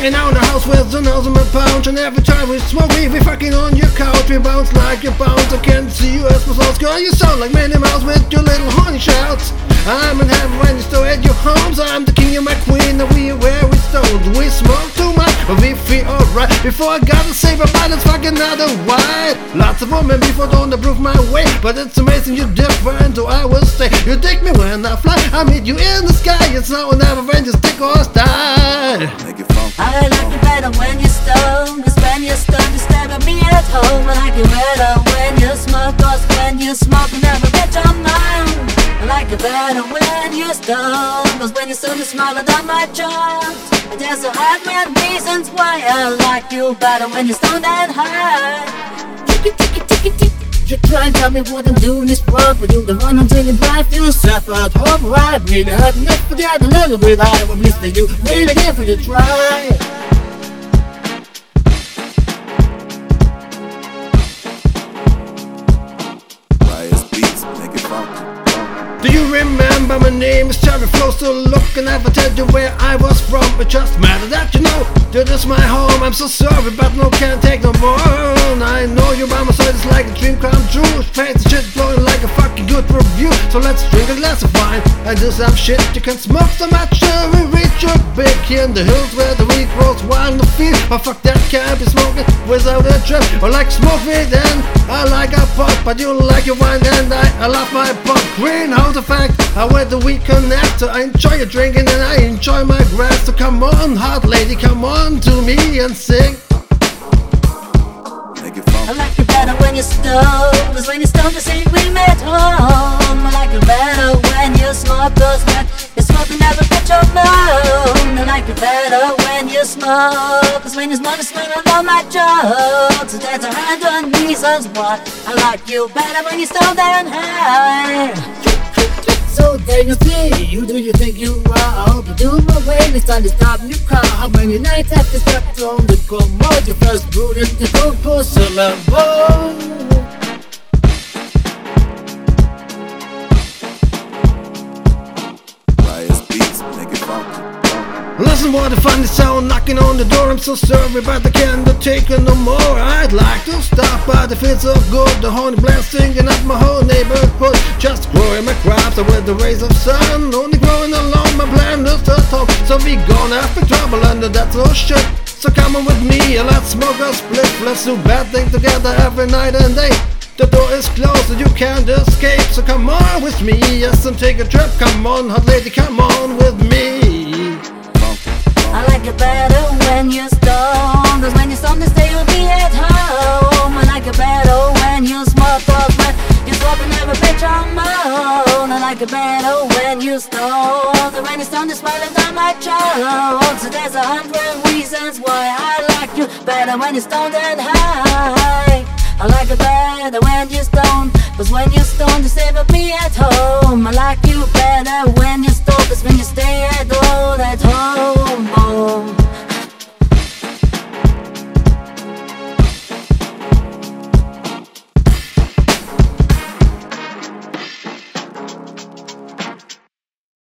Hanging out in the house with in my pouch And every time we smoke we fucking on your couch. We bounce like you bounce, I can't see you as soul Girl, you sound like Minnie Mouse with your little horny shouts. I'm in heaven when you still at your homes. I'm the king, you're my queen, and we where we stones We smoke too much, but we feel alright. Before I gotta save about it's fucking white. Lots of women before don't approve my way But it's amazing you're different, so I will stay. You take me when I fly, I meet you in the sky. It's now or never when you stick or die. I like it better when you're stoned. Cause when you're stoned you stare me at home. I like it better when you smoke Cause when you smoke you never get your mind. I like it better when you're stoned Cause when you're stoned you than my jaw But there's a hundred reasons why I like you better when you're stoned and high you try and tell me what I'm doing is wrong But you're the one I'm taking life yourself at home Right, really hard enough to get a little bit I will listen to you really give it a try Riot's beats, make it funky. Do you remember my name is Terry Flow? Still looking, never tell you where I was from. It just matter that you know that it's my home. I'm so sorry but no can't take no more I know you by my side it's like a dream come true. Fancy shit blowing like a fucking good review. So let's drink a glass of wine and do some shit. You can smoke so much till we reach your Here in the hills where the weed grows wild the field But fuck that can't be smoking without a trip I like smoke and I like a pot But you like your wine and I, I love my pot. Greenhouse effect, I wear the weed connector. I enjoy your drinking and I enjoy my grass. So come on hot lady, come on to me and sing I like you better when you're stoned Cause when you're stoned you say we met home I like you better when you smoke Cause when you smoke you never get your moan I like it better when you smoke Cause when you smoke you smell all my jokes And there's a hundred reasons why I like you better when you're stoned and high So dangerously, you see, you do you think you are? I hope you do my way. It's time to stop your car. How many nights have you slept on the cold mode? You first brewed in the cold porcelain bowl. Riot's beats, make it funky. Listen what a funny sound knocking on the door I'm so sorry but I can't take it no more I'd like to stop but it feels so good The horny blast singing up my whole neighborhood. Just growing my crops with the rays of sun. Only growing along my plan is at home So we gonna have trouble under that so shit So come on with me and let's smoke a split. Let's do bad things together every night and day. The door is closed and you can't escape. So come on with me, yes and take a trip. Come on hot lady, come on with me. I like it better when you're stoned. Cause when you're stoned, you stay like it better when you stoned And when you're stoned, you smile down my jokes So there's a hundred reasons why I like you better when you're stoned and high. I like it better when you're stoned Cause when you're stoned, you with me at home. I like